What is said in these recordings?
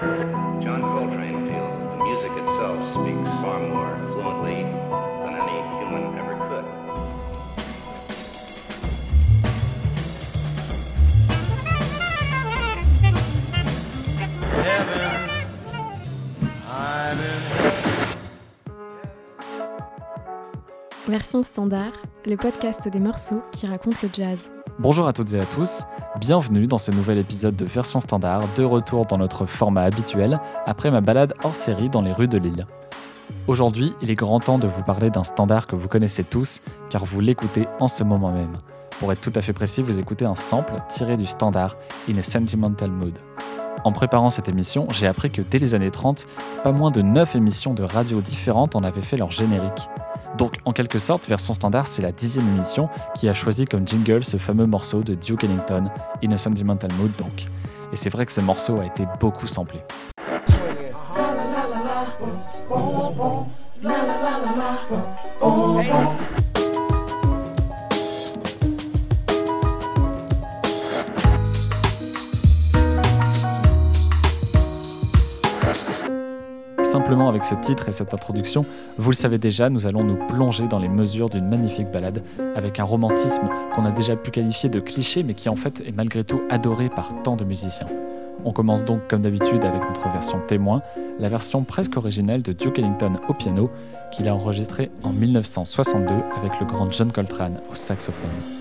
John Coltrane feels that the music itself speaks far more fluently than any human ever could. Version standard, le podcast des morceaux qui racontent le jazz. Bonjour à toutes et à tous, bienvenue dans ce nouvel épisode de Version Standard, de retour dans notre format habituel, après ma balade hors série dans les rues de Lille. Aujourd'hui, il est grand temps de vous parler d'un standard que vous connaissez tous, car vous l'écoutez en ce moment même. Pour être tout à fait précis, vous écoutez un sample tiré du standard In a Sentimental Mood. En préparant cette émission, j'ai appris que dès les années 30, pas moins de 9 émissions de radio différentes en avaient fait leur générique. Donc en quelque sorte, version standard, c'est la dixième émission qui a choisi comme jingle ce fameux morceau de Duke Ellington, In a Sentimental Mood donc. Et c'est vrai que ce morceau a été beaucoup samplé. Avec ce titre et cette introduction, vous le savez déjà, nous allons nous plonger dans les mesures d'une magnifique balade avec un romantisme qu'on a déjà pu qualifier de cliché mais qui en fait est malgré tout adoré par tant de musiciens. On commence donc comme d'habitude avec notre version témoin, la version presque originelle de Duke Ellington au piano qu'il a enregistrée en 1962 avec le grand John Coltrane au saxophone.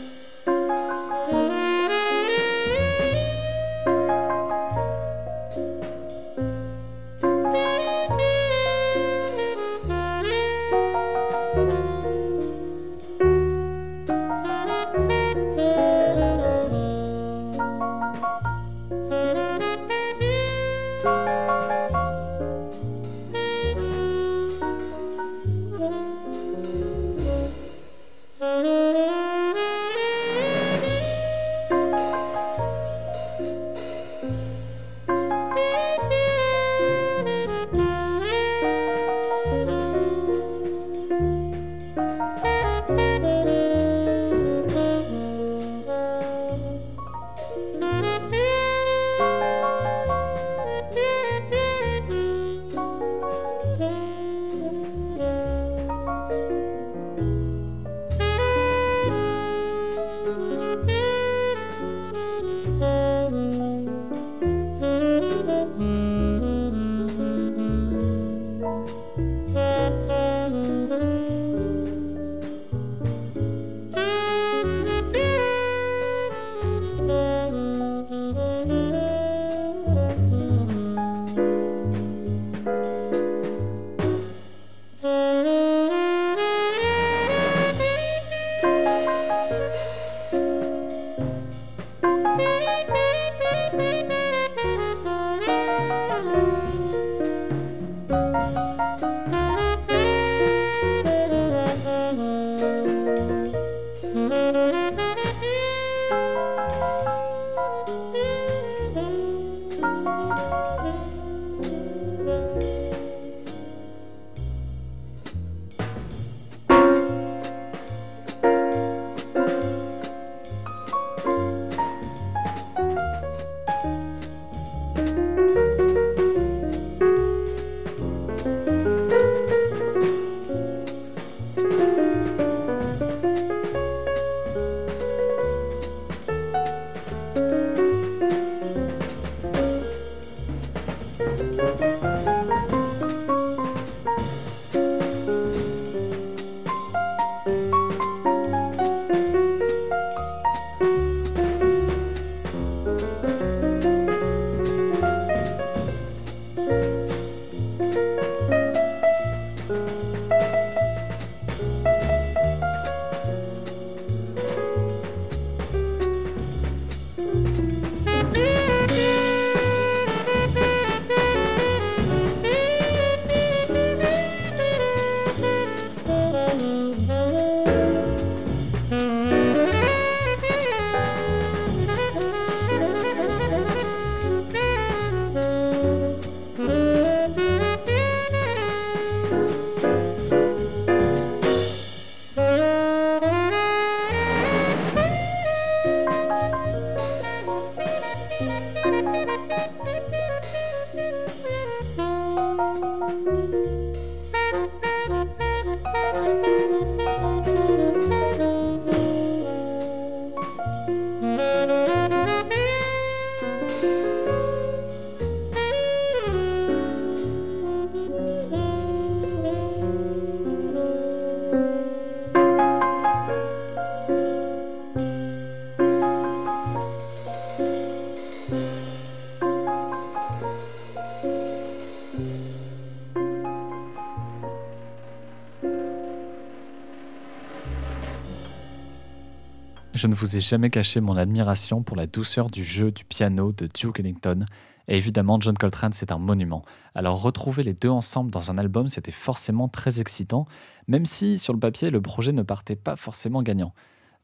Je ne vous ai jamais caché mon admiration pour la douceur du jeu du piano de Duke Ellington, et évidemment John Coltrane c'est un monument. Alors retrouver les deux ensemble dans un album c'était forcément très excitant, même si sur le papier le projet ne partait pas forcément gagnant.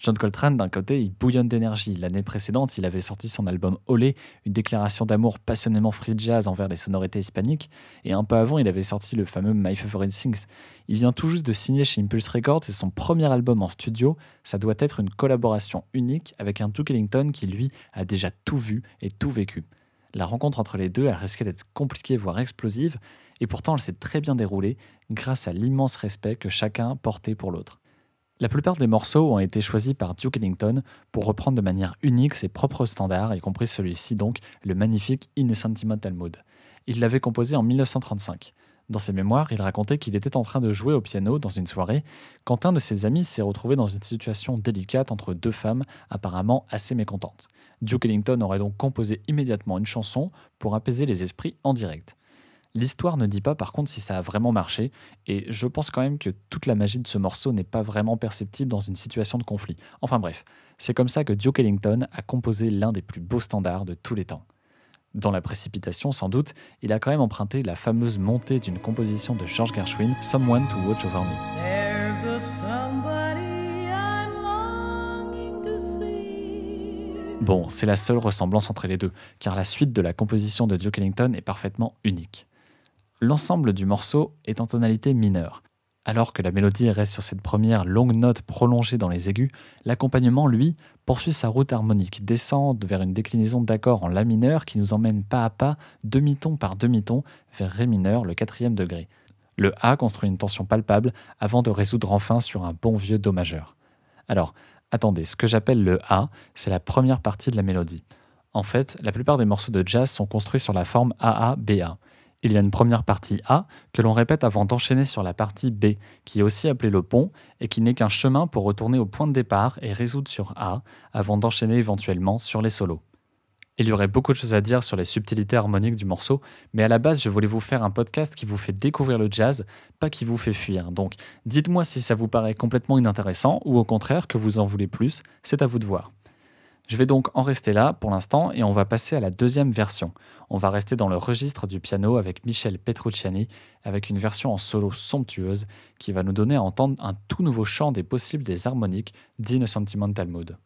John Coltrane, d'un côté, il bouillonne d'énergie. L'année précédente, il avait sorti son album Olé, une déclaration d'amour passionnément free jazz envers les sonorités hispaniques. Et un peu avant, il avait sorti le fameux My Favorite Things. Il vient tout juste de signer chez Impulse Records et son premier album en studio, ça doit être une collaboration unique avec un Duke Ellington qui, lui, a déjà tout vu et tout vécu. La rencontre entre les deux, elle risquait d'être compliquée, voire explosive, et pourtant elle s'est très bien déroulée grâce à l'immense respect que chacun portait pour l'autre. La plupart des morceaux ont été choisis par Duke Ellington pour reprendre de manière unique ses propres standards, y compris celui-ci donc, le magnifique In Sentimental Mood. Il l'avait composé en 1935. Dans ses mémoires, il racontait qu'il était en train de jouer au piano dans une soirée quand un de ses amis s'est retrouvé dans une situation délicate entre deux femmes apparemment assez mécontentes. Duke Ellington aurait donc composé immédiatement une chanson pour apaiser les esprits en direct. L'histoire ne dit pas par contre si ça a vraiment marché, et je pense quand même que toute la magie de ce morceau n'est pas vraiment perceptible dans une situation de conflit. Enfin bref, c'est comme ça que Duke Ellington a composé l'un des plus beaux standards de tous les temps. Dans la précipitation, sans doute, il a quand même emprunté la fameuse montée d'une composition de George Gershwin, Someone to Watch Over Me. Bon, c'est la seule ressemblance entre les deux, car la suite de la composition de Duke Ellington est parfaitement unique l'ensemble du morceau est en tonalité mineure. Alors que la mélodie reste sur cette première longue note prolongée dans les aigus, l'accompagnement, lui, poursuit sa route harmonique, descend vers une déclinaison d'accords en La mineur qui nous emmène pas à pas, demi-ton par demi-ton, vers Ré mineur, le quatrième degré. Le A construit une tension palpable avant de résoudre enfin sur un bon vieux Do majeur. Alors, attendez, ce que j'appelle le A, c'est la première partie de la mélodie. En fait, la plupart des morceaux de jazz sont construits sur la forme AA-BA il y a une première partie A que l'on répète avant d'enchaîner sur la partie B, qui est aussi appelée le pont et qui n'est qu'un chemin pour retourner au point de départ et résoudre sur A avant d'enchaîner éventuellement sur les solos. Il y aurait beaucoup de choses à dire sur les subtilités harmoniques du morceau, mais à la base, je voulais vous faire un podcast qui vous fait découvrir le jazz, pas qui vous fait fuir. Donc, dites-moi si ça vous paraît complètement inintéressant ou au contraire que vous en voulez plus, c'est à vous de voir. Je vais donc en rester là pour l'instant et on va passer à la deuxième version. On va rester dans le registre du piano avec Michel Petrucciani, avec une version en solo somptueuse qui va nous donner à entendre un tout nouveau chant des possibles des harmoniques d'In Sentimental Mood.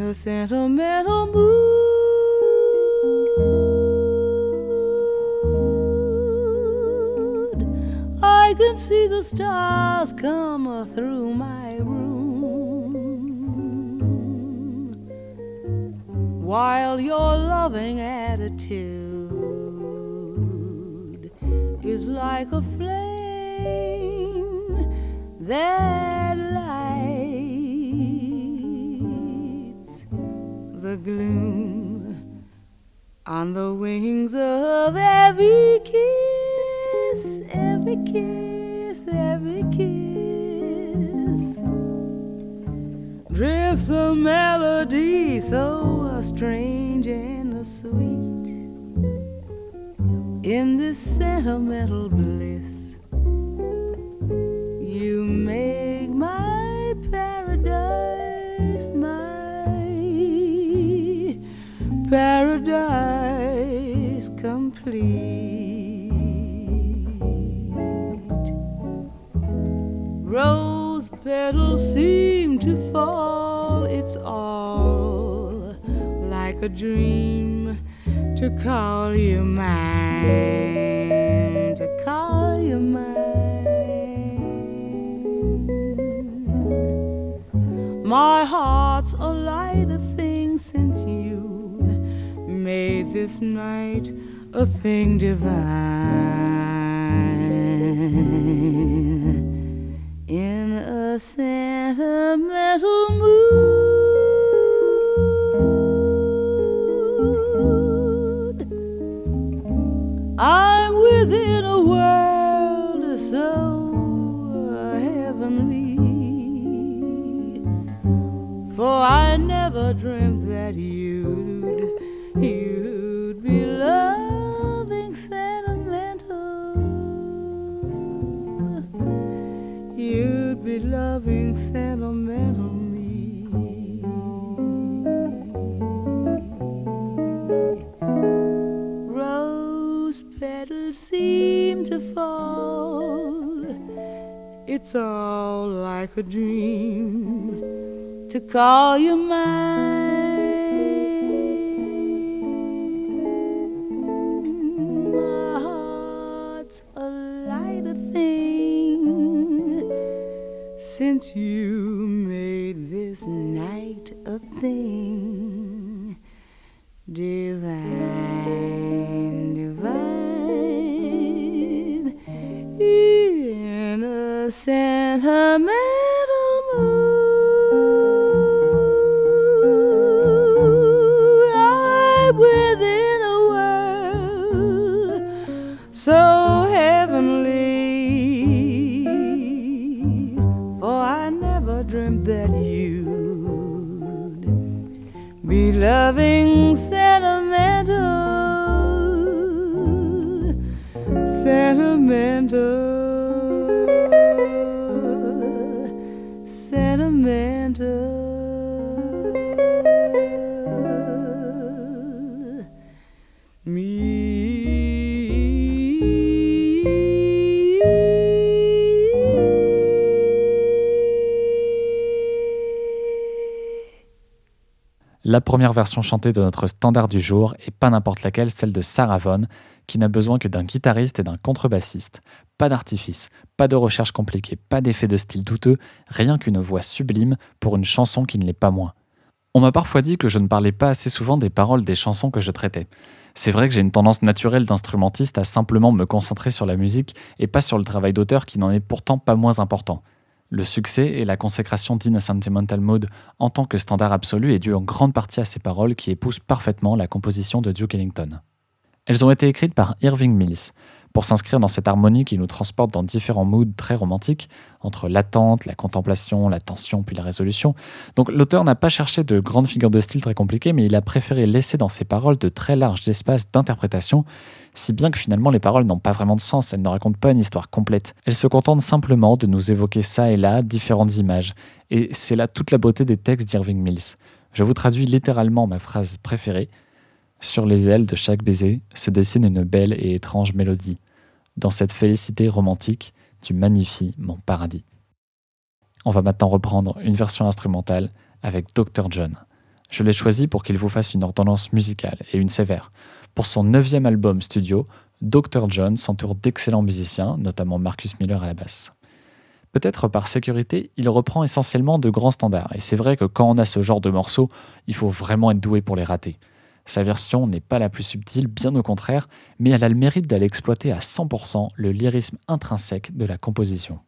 A sentimental mood. I can see the stars come through my room while your loving attitude is like a flame that the gloom on the wings of every kiss, every kiss, every kiss. Drifts a melody so strange and sweet in this sentimental bliss. Petals seem to fall, it's all like a dream to call you mine, to call you mine. My heart's a lighter thing since you made this night a thing divine fall. It's all like a dream to call you mine. Sentimental, La première version chantée de notre standard du jour est pas n'importe laquelle, celle de Sarah Vaughan, qui n'a besoin que d'un guitariste et d'un contrebassiste. Pas d'artifice, pas de recherche compliquée, pas d'effet de style douteux, rien qu'une voix sublime pour une chanson qui ne l'est pas moins. On m'a parfois dit que je ne parlais pas assez souvent des paroles des chansons que je traitais. C'est vrai que j'ai une tendance naturelle d'instrumentiste à simplement me concentrer sur la musique et pas sur le travail d'auteur qui n'en est pourtant pas moins important. Le succès et la consécration d'In Sentimental Mode en tant que standard absolu est dû en grande partie à ces paroles qui épousent parfaitement la composition de Duke Ellington. Elles ont été écrites par Irving Mills, pour s'inscrire dans cette harmonie qui nous transporte dans différents moods très romantiques, entre l'attente, la contemplation, la tension puis la résolution. Donc l'auteur n'a pas cherché de grandes figures de style très compliquées, mais il a préféré laisser dans ses paroles de très larges espaces d'interprétation, si bien que finalement les paroles n'ont pas vraiment de sens, elles ne racontent pas une histoire complète. Elles se contentent simplement de nous évoquer ça et là différentes images, et c'est là toute la beauté des textes d'Irving Mills. Je vous traduis littéralement ma phrase préférée. Sur les ailes de chaque baiser se dessine une belle et étrange mélodie. Dans cette félicité romantique, tu magnifies mon paradis. On va maintenant reprendre une version instrumentale avec Dr. John. Je l'ai choisi pour qu'il vous fasse une ordonnance musicale et une sévère. Pour son neuvième album studio, Dr. John s'entoure d'excellents musiciens, notamment Marcus Miller à la basse. Peut-être par sécurité, il reprend essentiellement de grands standards, et c'est vrai que quand on a ce genre de morceaux, il faut vraiment être doué pour les rater. Sa version n'est pas la plus subtile, bien au contraire, mais elle a le mérite d'aller exploiter à 100% le lyrisme intrinsèque de la composition.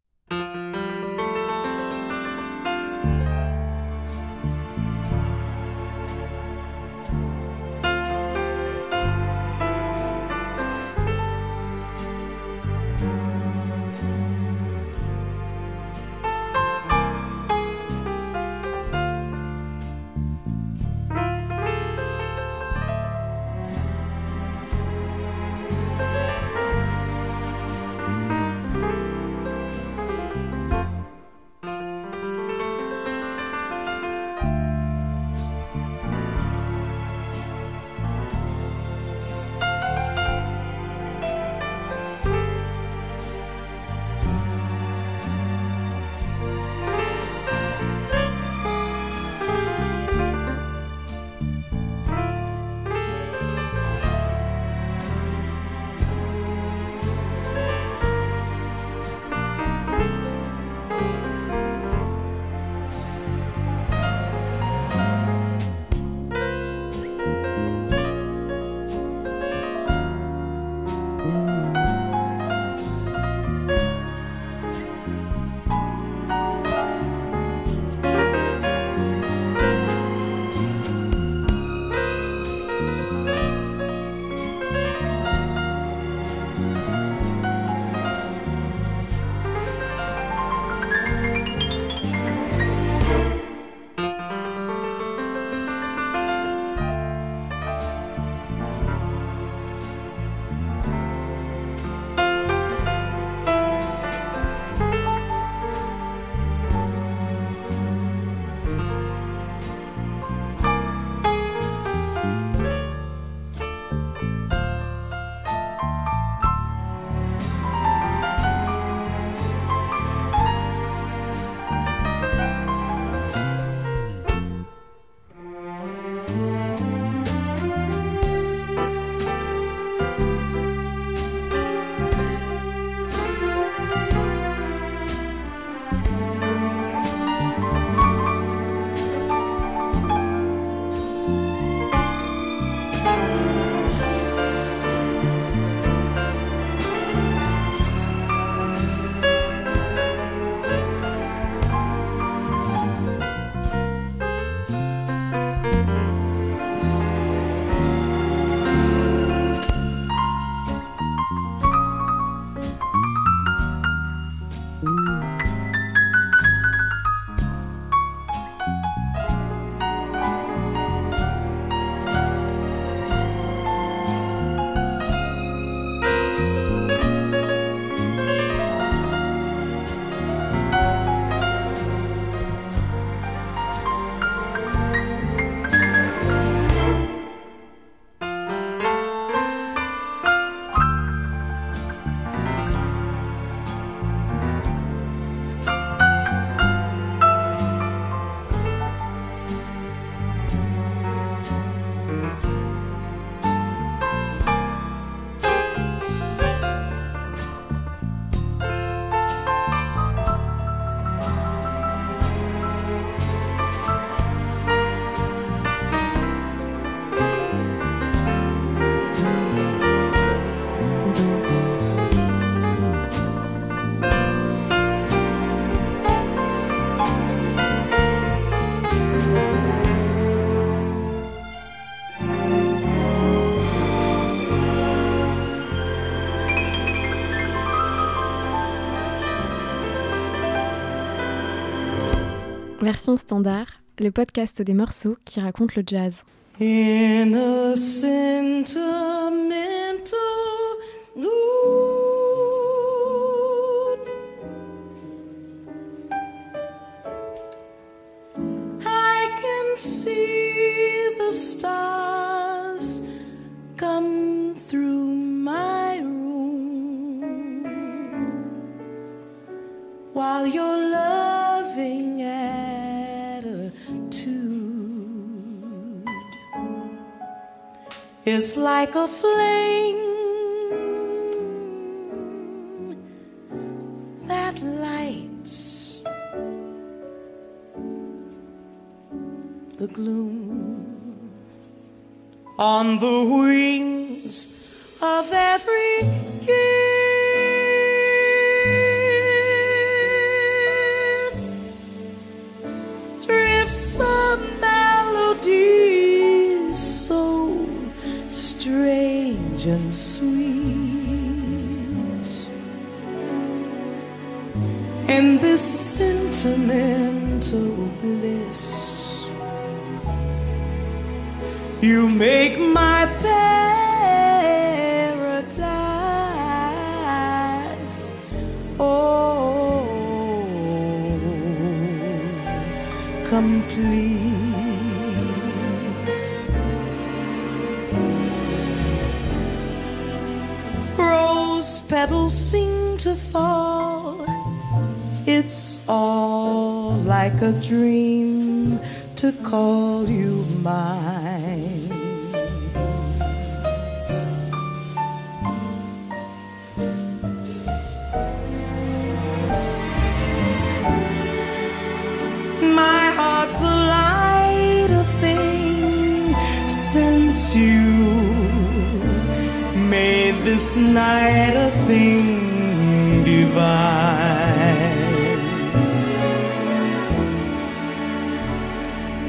Version standard, le podcast des morceaux qui racontent le jazz. In a sentimental mood, I can see the stars come through my room while you're loving is like a flame that lights the gloom on the wings of every kiss like a dream to call you mine. My heart's a lighter thing since you made this night a thing divine.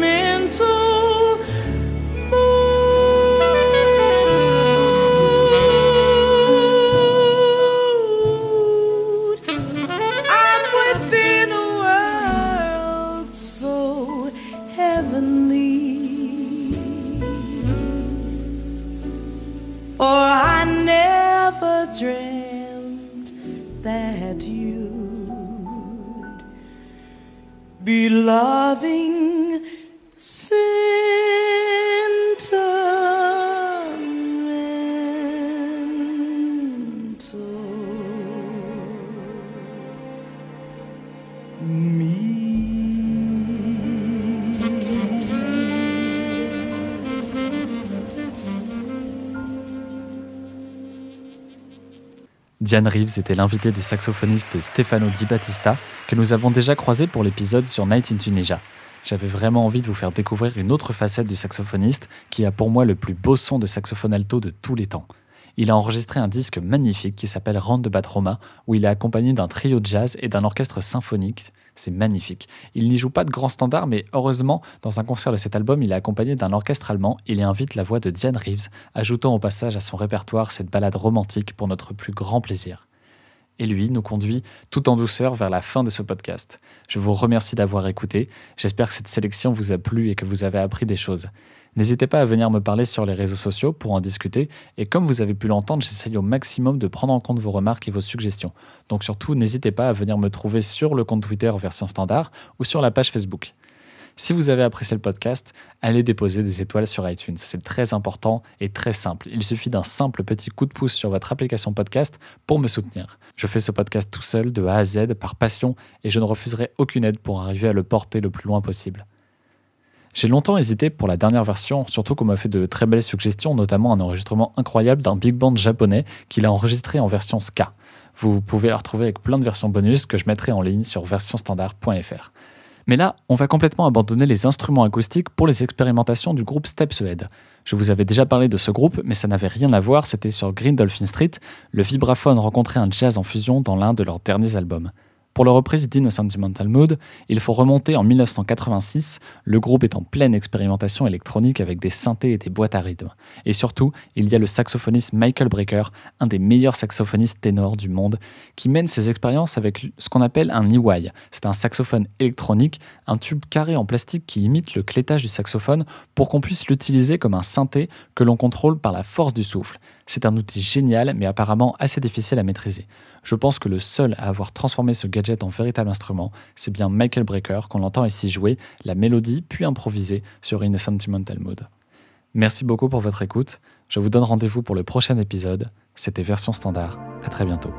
sentimental Diane Reeves était l'invitée du saxophoniste Stefano Di Battista que nous avons déjà croisé pour l'épisode sur Night in Tunisia. J'avais vraiment envie de vous faire découvrir une autre facette du saxophoniste qui a pour moi le plus beau son de saxophone alto de tous les temps. Il a enregistré un disque magnifique qui s'appelle Rand de Bat Roma, où il est accompagné d'un trio de jazz et d'un orchestre symphonique c'est magnifique. Il n'y joue pas de grands standards, mais heureusement, dans un concert de cet album, il est accompagné d'un orchestre allemand. Il y invite la voix de Diane Reeves, ajoutant au passage à son répertoire cette balade romantique pour notre plus grand plaisir. Et lui nous conduit tout en douceur vers la fin de ce podcast. Je vous remercie d'avoir écouté. J'espère que cette sélection vous a plu et que vous avez appris des choses. N'hésitez pas à venir me parler sur les réseaux sociaux pour en discuter. Et comme vous avez pu l'entendre, j'essaye au maximum de prendre en compte vos remarques et vos suggestions. Donc surtout, n'hésitez pas à venir me trouver sur le compte Twitter version standard ou sur la page Facebook. Si vous avez apprécié le podcast, allez déposer des étoiles sur iTunes. C'est très important et très simple. Il suffit d'un simple petit coup de pouce sur votre application podcast pour me soutenir. Je fais ce podcast tout seul, de A à Z, par passion, et je ne refuserai aucune aide pour arriver à le porter le plus loin possible. J'ai longtemps hésité pour la dernière version, surtout qu'on m'a fait de très belles suggestions, notamment un enregistrement incroyable d'un big band japonais qu'il a enregistré en version ska. Vous pouvez la retrouver avec plein de versions bonus que je mettrai en ligne sur versionstandard.fr. Mais là, on va complètement abandonner les instruments acoustiques pour les expérimentations du groupe Stepshead. Je vous avais déjà parlé de ce groupe, mais ça n'avait rien à voir, c'était sur Green Dolphin Street, le vibraphone rencontrait un jazz en fusion dans l'un de leurs derniers albums. Pour la reprise Sentimental Mood, il faut remonter en 1986, le groupe est en pleine expérimentation électronique avec des synthés et des boîtes à rythme. Et surtout, il y a le saxophoniste Michael Brecker, un des meilleurs saxophonistes ténors du monde, qui mène ses expériences avec ce qu'on appelle un EY. C'est un saxophone électronique, un tube carré en plastique qui imite le clétage du saxophone pour qu'on puisse l'utiliser comme un synthé que l'on contrôle par la force du souffle. C'est un outil génial, mais apparemment assez difficile à maîtriser. Je pense que le seul à avoir transformé ce gadget en véritable instrument, c'est bien Michael Brecker qu'on entend ici jouer la mélodie puis improviser sur In a Sentimental Mood. Merci beaucoup pour votre écoute. Je vous donne rendez-vous pour le prochain épisode. C'était Version Standard. À très bientôt.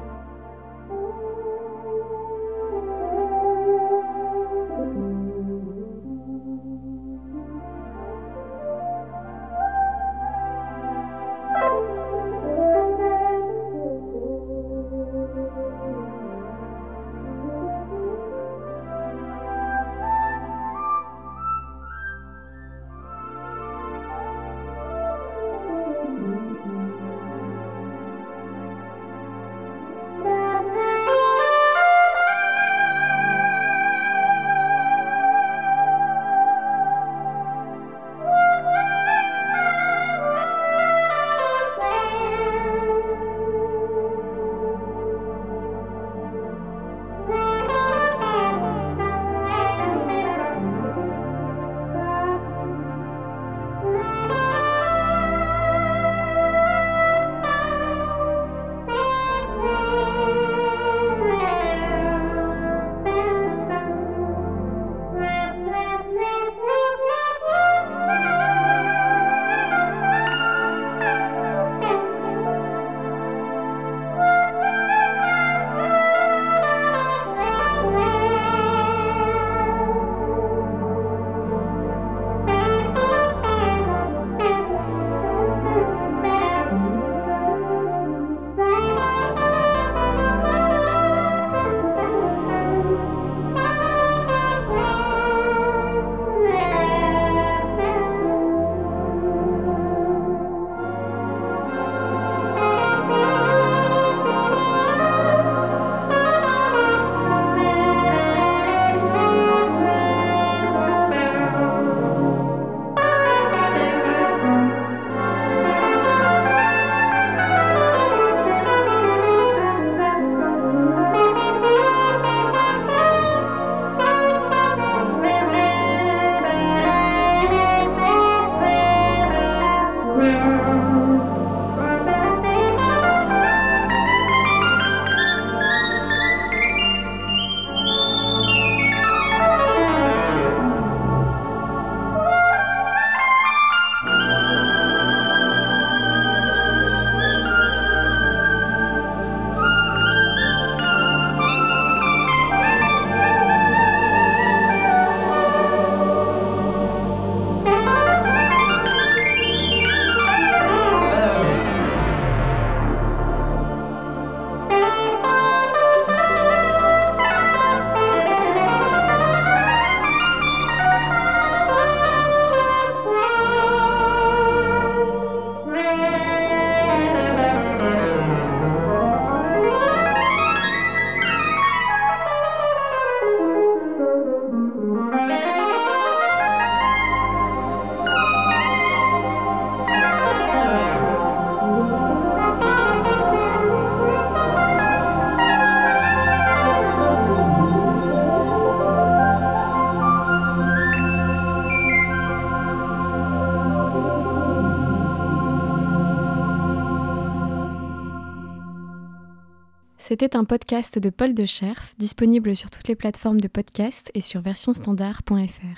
C'était un podcast de Paul de Scherf, disponible sur toutes les plateformes de podcast et sur versionstandard.fr.